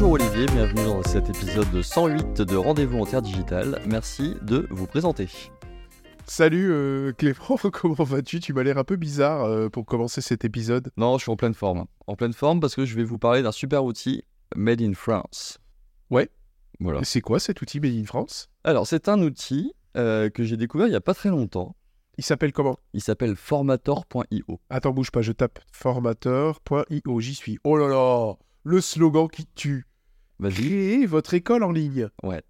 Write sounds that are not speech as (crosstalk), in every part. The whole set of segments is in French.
Bonjour Olivier, bienvenue dans cet épisode de 108 de Rendez-vous en Terre Digitale. Merci de vous présenter. Salut euh, Clément, (laughs) comment vas-tu? Tu m'as l'air un peu bizarre euh, pour commencer cet épisode. Non, je suis en pleine forme. En pleine forme parce que je vais vous parler d'un super outil Made in France. Ouais. Voilà. C'est quoi cet outil Made in France? Alors, c'est un outil euh, que j'ai découvert il n'y a pas très longtemps. Il s'appelle comment? Il s'appelle formator.io. Attends, bouge pas, je tape formateur.io, j'y suis. Oh là là Le slogan qui tue. Vas-y. Créez votre école en ligne. Ouais.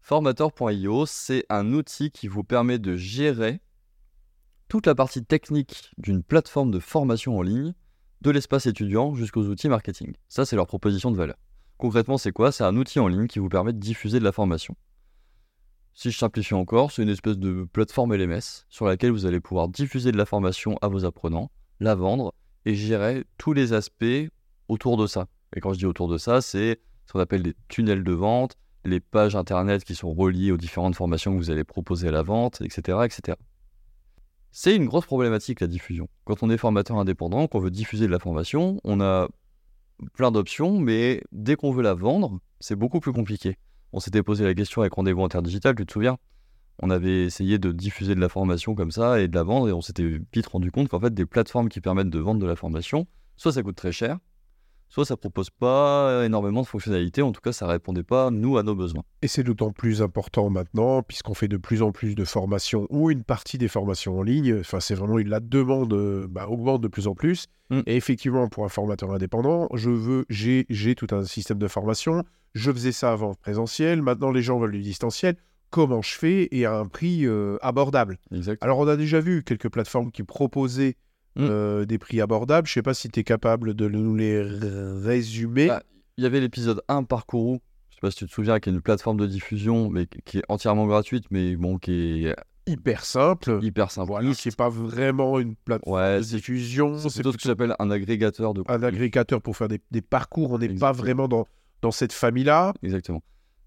Formator.io, c'est un outil qui vous permet de gérer toute la partie technique d'une plateforme de formation en ligne, de l'espace étudiant jusqu'aux outils marketing. Ça, c'est leur proposition de valeur. Concrètement, c'est quoi? C'est un outil en ligne qui vous permet de diffuser de la formation. Si je simplifie encore, c'est une espèce de plateforme LMS sur laquelle vous allez pouvoir diffuser de la formation à vos apprenants, la vendre et gérer tous les aspects autour de ça. Et quand je dis autour de ça, c'est ce qu'on appelle des tunnels de vente, les pages internet qui sont reliées aux différentes formations que vous allez proposer à la vente, etc. etc. C'est une grosse problématique la diffusion. Quand on est formateur indépendant, qu'on veut diffuser de la formation, on a plein d'options, mais dès qu'on veut la vendre, c'est beaucoup plus compliqué. On s'était posé la question avec Rendez-vous Interdigital, tu te souviens? On avait essayé de diffuser de la formation comme ça et de la vendre, et on s'était vite rendu compte qu'en fait, des plateformes qui permettent de vendre de la formation, soit ça coûte très cher, soit ça propose pas énormément de fonctionnalités, en tout cas ça répondait pas, nous, à nos besoins. Et c'est d'autant plus important maintenant, puisqu'on fait de plus en plus de formations, ou une partie des formations en ligne. Enfin, c'est vraiment la demande euh, bah, augmente de plus en plus. Mm. Et effectivement, pour un formateur indépendant, je veux, j'ai, j'ai tout un système de formation. Je faisais ça avant en présentiel. Maintenant, les gens veulent du distanciel. Comment je fais et à un prix euh, abordable? Exact. Alors, on a déjà vu quelques plateformes qui proposaient Mm. euh, des prix abordables. Je ne sais pas si tu es capable de nous les résumer. Bah, Il y avait l'épisode 1 Parcourou, je sais pas si tu te souviens, qui est une plateforme de diffusion, mais qui- est entièrement gratuite, mais bon, qui est Hyper simple. hyper simple. Voilà, c'est pas vraiment une plateforme Ouais, de diffusion. c'est plutôt ce que j'appelle un agrégateur de un agrégateur pour faire des, des parcours. On n'est pas vraiment dans, dans cette famille-là. Exactement.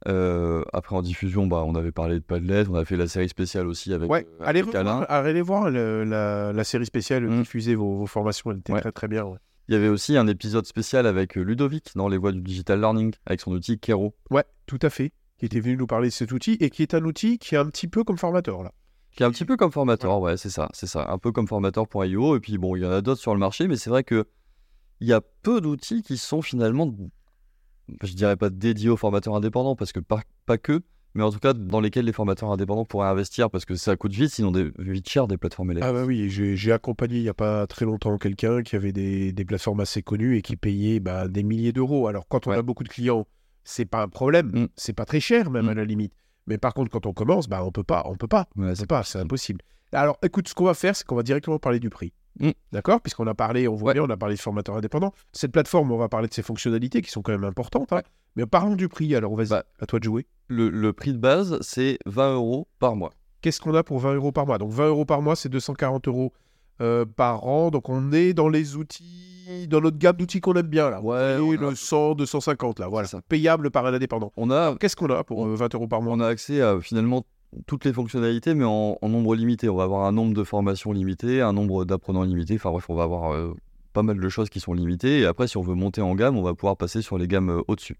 Euh, après, en diffusion, bah, on avait parlé de Padlet, on a fait la série spéciale aussi avec, Ouais, euh, allez, avec Alain. revoir, allez voir le- la, la série spéciale Mm. diffuser vos, vos formations. Elle était Ouais. très très bien. ouais. Il y avait aussi un épisode spécial avec euh, Ludovic dans les voies du digital learning, avec son outil Kero, Ouais, tout à fait. Qui était venu nous parler de cet outil et qui est un outil qui est un petit peu comme formateur là. qui est un petit peu comme Formator, ouais, c'est ça, c'est ça, un peu comme Formator.io, et puis bon, il y en a d'autres sur le marché, mais c'est vrai que il y a peu d'outils qui sont finalement, je dirais pas dédiés aux formateurs indépendants, parce que pas, pas que, mais en tout cas dans lesquels les formateurs indépendants pourraient investir, parce que ça coûte vite, sinon des, vite cher des plateformes LMS. Ah bah oui, j'ai j'ai accompagné il n'y a pas très longtemps quelqu'un qui avait des, des plateformes assez connues et qui payait bah, des milliers d'euros. Alors quand on Ouais. a beaucoup de clients, c'est pas un problème, Mm. c'est pas très cher même Mm. à la limite. Mais par contre quand on commence, bah on peut pas, on peut pas, Ouais, c'est pas, c'est impossible. Alors écoute, ce qu'on va faire, c'est qu'on va directement parler du prix. Mm. D'accord? Puisqu'on a parlé, on voit bien, on a parlé de formateurs indépendants. Cette plateforme, on va parler de ses fonctionnalités qui sont quand même importantes. hein. Mais parlons du prix. Alors vas-y, Bah. à toi de jouer. Le, le prix de base, c'est 20 euros par mois. Qu'est-ce qu'on a pour 20 euros par mois? Donc 20 euros par mois, c'est 240 euros euh, par an. Donc on est dans les outils, dans notre gamme d'outils qu'on aime bien là. Ouais, a- le 100, 250 là, voilà. Ça. Payable par un indépendant. On a, Qu'est-ce qu'on a pour On- euh, 20 euros par mois? on a accès à finalement toutes les fonctionnalités, mais en, en nombre limité. On va avoir un nombre de formations limité, un nombre d'apprenants limité. Enfin bref, on va avoir euh, pas mal de choses qui sont limitées. Et après, si on veut monter en gamme, on va pouvoir passer sur les gammes euh, au-dessus.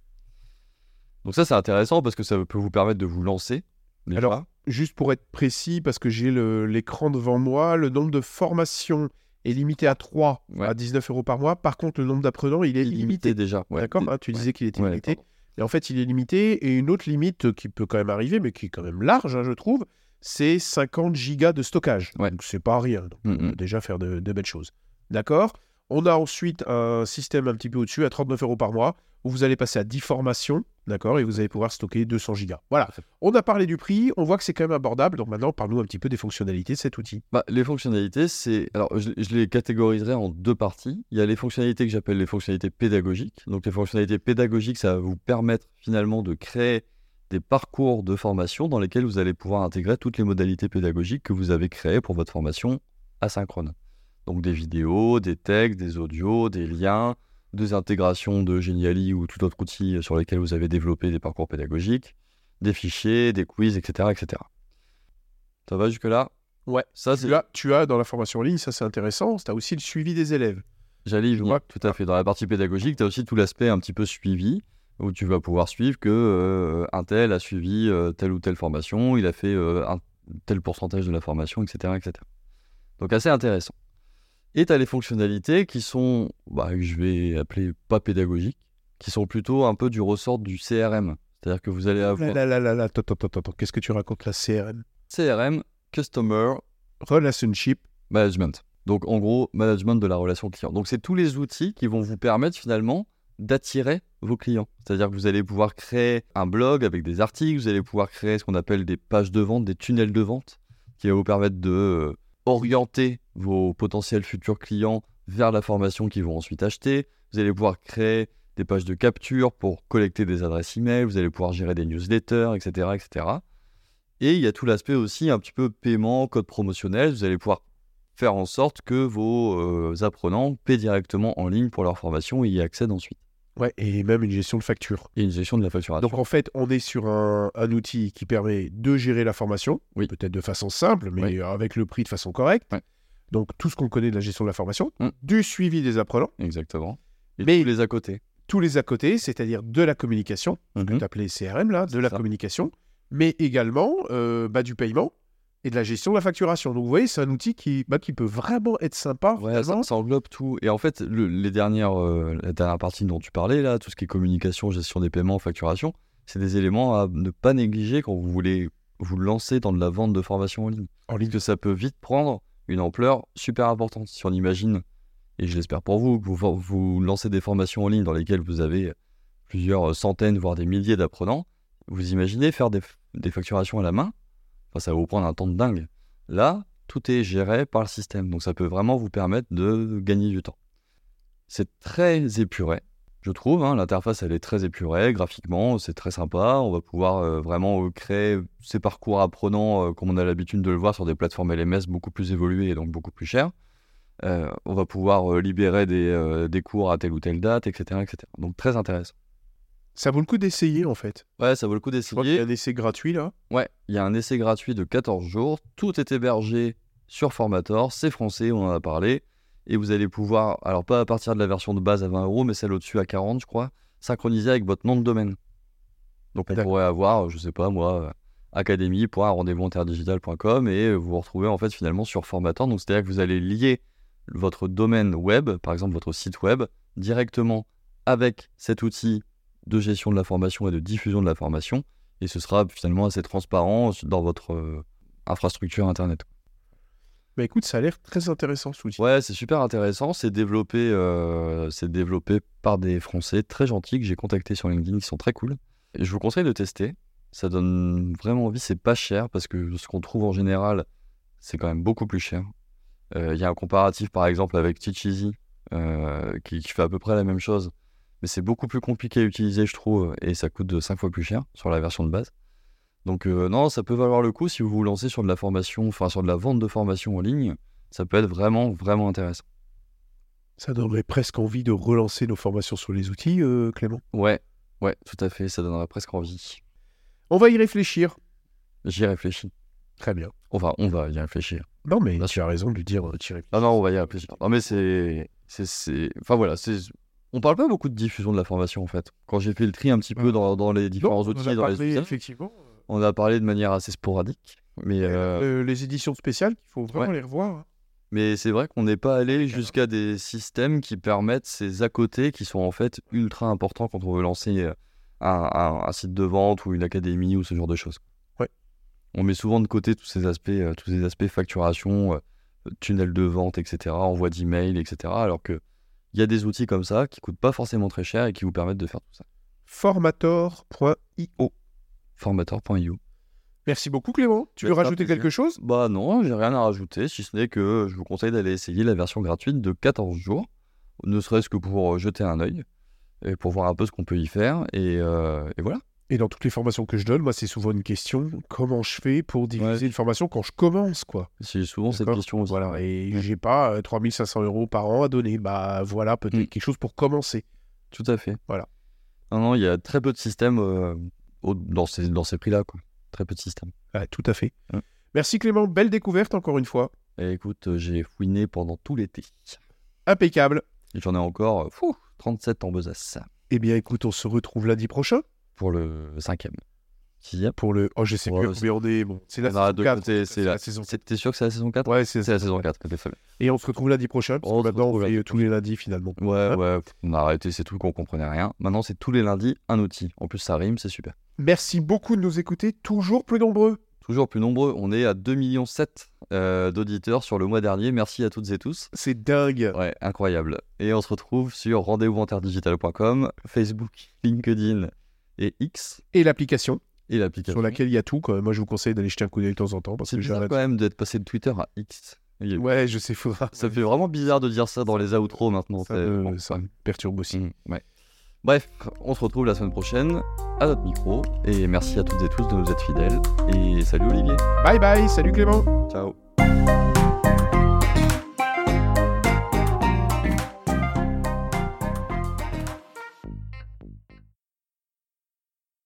Donc ça, c'est intéressant parce que ça peut vous permettre de vous lancer. déjà. Alors, Juste pour être précis, parce que j'ai l'écran devant moi, le nombre de formations est limité à 3 Ouais. à 19 euros par mois. Par contre, le nombre d'apprenants, il est limité. déjà. ouais. D'accord? Hein, Tu disais qu'il était Ouais, limité. pardon. Et en fait, il est limité. Et une autre limite qui peut quand même arriver, mais qui est quand même large, hein, je trouve, c'est 50 gigas de stockage. Ouais. Donc, c'est pas rien. Donc, Mm, on peut mm. déjà faire de, de belles choses. D'accord? On a ensuite un système un petit peu au-dessus, à 39 euros par mois, où vous allez passer à 10 formations. D'accord Et vous allez pouvoir stocker 200 gigas. Voilà. On a parlé du prix. On voit que c'est quand même abordable. Donc, maintenant, parle-nous un petit peu des fonctionnalités de cet outil. Bah, les fonctionnalités, c'est. Alors, je, je les catégoriserai en deux parties. Il y a les fonctionnalités que j'appelle les fonctionnalités pédagogiques. Donc, les fonctionnalités pédagogiques, ça va vous permettre finalement de créer des parcours de formation dans lesquels vous allez pouvoir intégrer toutes les modalités pédagogiques que vous avez créées pour votre formation asynchrone. Donc, des vidéos, des textes, des audios, des liens, des intégrations de Geniali ou tout autre outil sur lesquels vous avez développé des parcours pédagogiques, des fichiers, des quiz, etc. etc. Ça va jusque-là? Ouais. Ça, c'est. Tu as, tu as dans la formation en ligne, ça c'est intéressant, tu as aussi le suivi des élèves. J'allais y venir, tout à fait. Dans la partie pédagogique, tu as aussi tout l'aspect un petit peu suivi. où tu vas pouvoir suivre que euh, un tel a suivi euh, telle ou telle formation, il a fait euh, un tel pourcentage de la formation, etc. etc. Donc assez intéressant. Et tu as les fonctionnalités qui sont, bah, que je vais appeler pas pédagogiques, qui sont plutôt un peu du ressort du CRM. C'est-à-dire que vous allez avoir Là, là, là, là, là, attends, attends, attends, attends. Qu'est-ce que tu racontes la CRM CRM, Customer Relationship. Management. Donc en gros, management de la relation client. Donc c'est tous les outils qui vont vous permettre finalement d'attirer vos clients. C'est-à-dire que vous allez pouvoir créer un blog avec des articles, vous allez pouvoir créer ce qu'on appelle des pages de vente, des tunnels de vente, qui va vous permettre de euh, orienter vos potentiels futurs clients vers la formation qu'ils vont ensuite acheter. Vous allez pouvoir créer des pages de capture pour collecter des adresses email, vous allez pouvoir gérer des newsletters, etc. etc. Et il y a tout l'aspect aussi un petit peu paiement, code promotionnel. Vous allez pouvoir faire en sorte que vos euh, apprenants paient directement en ligne pour leur formation et y accèdent ensuite. Ouais, et même une gestion de facture. Et une gestion de la facturation. Donc en fait, on est sur un, un outil qui permet de gérer la formation, Oui. peut-être de façon simple, mais Oui. avec le prix de façon correcte. Ouais. Donc tout ce qu'on connaît de la gestion de la formation, Mm. du suivi des apprenants, Exactement. Et Mais- tous les à côté. tous les à côté, c'est-à-dire de la communication, Mhm. tu appelé CRM là, de la ça. communication, mais également euh, bah, du paiement et de la gestion de la facturation. Donc vous voyez, c'est un outil qui, bah, qui peut vraiment être sympa. Ouais, ça, englobe tout. Et en fait, le- les dernières, euh, la dernière partie dont tu parlais, là, tout ce qui est communication, gestion des paiements, facturation, c'est des éléments à ne pas négliger quand vous voulez vous lancer dans de la vente de formation en ligne. En ligne. Parce que ça peut vite prendre une ampleur super importante. Si on imagine, et je l'espère pour vous, que vous, vous lancez des formations en ligne dans lesquelles vous avez plusieurs centaines, voire des milliers d'apprenants, vous imaginez faire des, des facturations à la main Ça va vous prendre un temps de dingue. Là, tout est géré par le système. Donc ça peut vraiment vous permettre de gagner du temps. C'est très épuré, je trouve. hein. L'interface, elle est très épurée. Graphiquement, c'est très sympa. On va pouvoir euh, vraiment euh, créer ces parcours apprenants euh, comme on a l'habitude de le voir sur des plateformes LMS beaucoup plus évoluées et donc beaucoup plus chères. On va pouvoir libérer des, des cours à telle ou telle date, etc., etc. Donc très intéressant. Ça vaut le coup d'essayer en fait. Ouais, ça vaut le coup crois qu'il y d'essayer. a un essai gratuit là. Ouais, il y a un essai gratuit de 14 jours. Tout est hébergé sur Formator. C'est français, on en a parlé. Et vous allez pouvoir, alors pas à partir de la version de base à 20 euros, mais celle au-dessus à 40, je crois, synchroniser avec votre nom de domaine. Donc on pourrait avoir, je sais pas moi, académie.rendez-vous-interdigital.com et vous vous retrouvez en fait finalement sur Formator. Donc c'est-à-dire que vous allez lier votre domaine web, par exemple votre site web, directement avec cet outil de gestion de la formation et de diffusion de la formation et ce sera finalement assez transparent dans votre euh, infrastructure internet. Bah écoute, ça a l'air très intéressant ce outil. Ouais, c'est super intéressant. C'est développé, euh, c'est développé par des Français très gentils que j'ai contactés sur LinkedIn, qui sont très cool. Et je vous conseille de tester. Ça donne vraiment envie. C'est pas cher parce que ce qu'on trouve en général, c'est quand même beaucoup plus cher. Euh, Il y a un comparatif par exemple avec Teach Easy euh, qui, qui fait à peu près la même chose, mais c'est beaucoup plus compliqué à utiliser, je trouve, et ça coûte 5 fois plus cher sur la version de base. Donc euh, non, ça peut valoir le coup si vous vous lancez sur de la formation, enfin sur de la vente de formation en ligne. Ça peut être vraiment, vraiment intéressant. Ça donnerait presque envie de relancer nos formations sur les outils, euh, Clément? Ouais, ouais, tout à fait, ça donnerait presque envie. On va y réfléchir. J'y réfléchis. Très bien. Enfin, on va y réfléchir. Non, mais Bien tu as raison de lui dire, euh, tu réfléchis. Non, non, on va y réfléchir. Non, mais c'est- Enfin voilà, c'est. On parle pas beaucoup de diffusion de la formation en fait. Quand j'ai fait le tri un petit peu dans, dans les différents Non, on outils, a dans parlé, les outils, effectivement. on a parlé de manière assez sporadique. Mais, euh, Euh, les éditions spéciales, il faut vraiment ouais. les revoir. hein. mais c'est vrai qu'on n'est pas allé jusqu'à des systèmes qui permettent ces à côté qui sont en fait ultra importants quand on veut lancer euh, un, un- un site de vente ou une académie ou ce genre de choses. Ouais. On met souvent de côté tous ces aspects, euh, tous ces aspects facturation, euh, tunnel de vente, etc., envoi d'email, etc. Alors que il y a des outils comme ça qui coûtent pas forcément très cher et qui vous permettent de faire tout ça. Formator.io. Formator.io. Merci beaucoup, Clément. Tu veux un rajouter plaisir. quelque chose? Bah non, j'ai rien à rajouter, si ce n'est que je vous conseille d'aller essayer la version gratuite de 14 jours, ne serait-ce que pour euh, jeter un œil et pour voir un peu ce qu'on peut y faire. Et, euh, et voilà. Et dans toutes les formations que je donne, moi, c'est souvent une question comment je fais pour Ouais. une formation quand je commence, quoi C'est souvent cette question aussi. Voilà, et Ouais. j'ai pas euh, 3500 euros par an à donner. Bah voilà, peut-être Mm. quelque chose pour commencer. Tout à fait. Voilà. Non, non, il y a très peu de systèmes euh, dans ces, dans ces prix-là. quoi. Très peu de systèmes. Ouais, tout à fait. Merci Clément, belle découverte encore une fois. Et écoute, euh, j'ai fouiné pendant tout l'été. Impeccable. J'en ai encore euh, fou, 37 en besace. Eh bien, écoute, on se retrouve lundi prochain Pour le cinquième. Sixième pour le. Oh, je sais Ouais, plus combien on est. Bon, c'est la On saison de 4. compter, c'est la- saison T'es sûr que c'est la saison 4 Ouais, c'est la saison 4. ok, très bien. Et on se retrouve lundi prochain. Parce On que maintenant, on fait tous les lundis finalement. Ouais, Hein ouais, on a arrêté, c'est tout qu'on comprenait rien. Maintenant, c'est tous les lundis un outil. En plus, ça rime, c'est super. Merci beaucoup de nous écouter, toujours plus nombreux. Toujours plus nombreux, on est à 2,7 millions euh, d'auditeurs sur le mois dernier. Merci à toutes et tous. C'est dingue. Ouais, incroyable. Et on se retrouve sur rendez-vous-interdigital.com, Facebook, LinkedIn et X Et l'application et l'application. sur laquelle il y a tout. Quoi. Moi, je vous conseille d'aller jeter un coup d'œil de temps en temps. Parce C'est que bizarre quand même d'être passé de Twitter à X. Ouais, je sais, faudra. Ça fait vraiment bizarre de dire ça dans les outros maintenant. Ça, me, bon, ça ouais. me perturbe aussi. Mm, ouais. Bref, on se retrouve la semaine prochaine à notre micro. Et merci à toutes et tous de nous être fidèles. Et salut Olivier. Bye bye, salut Clément. Ciao.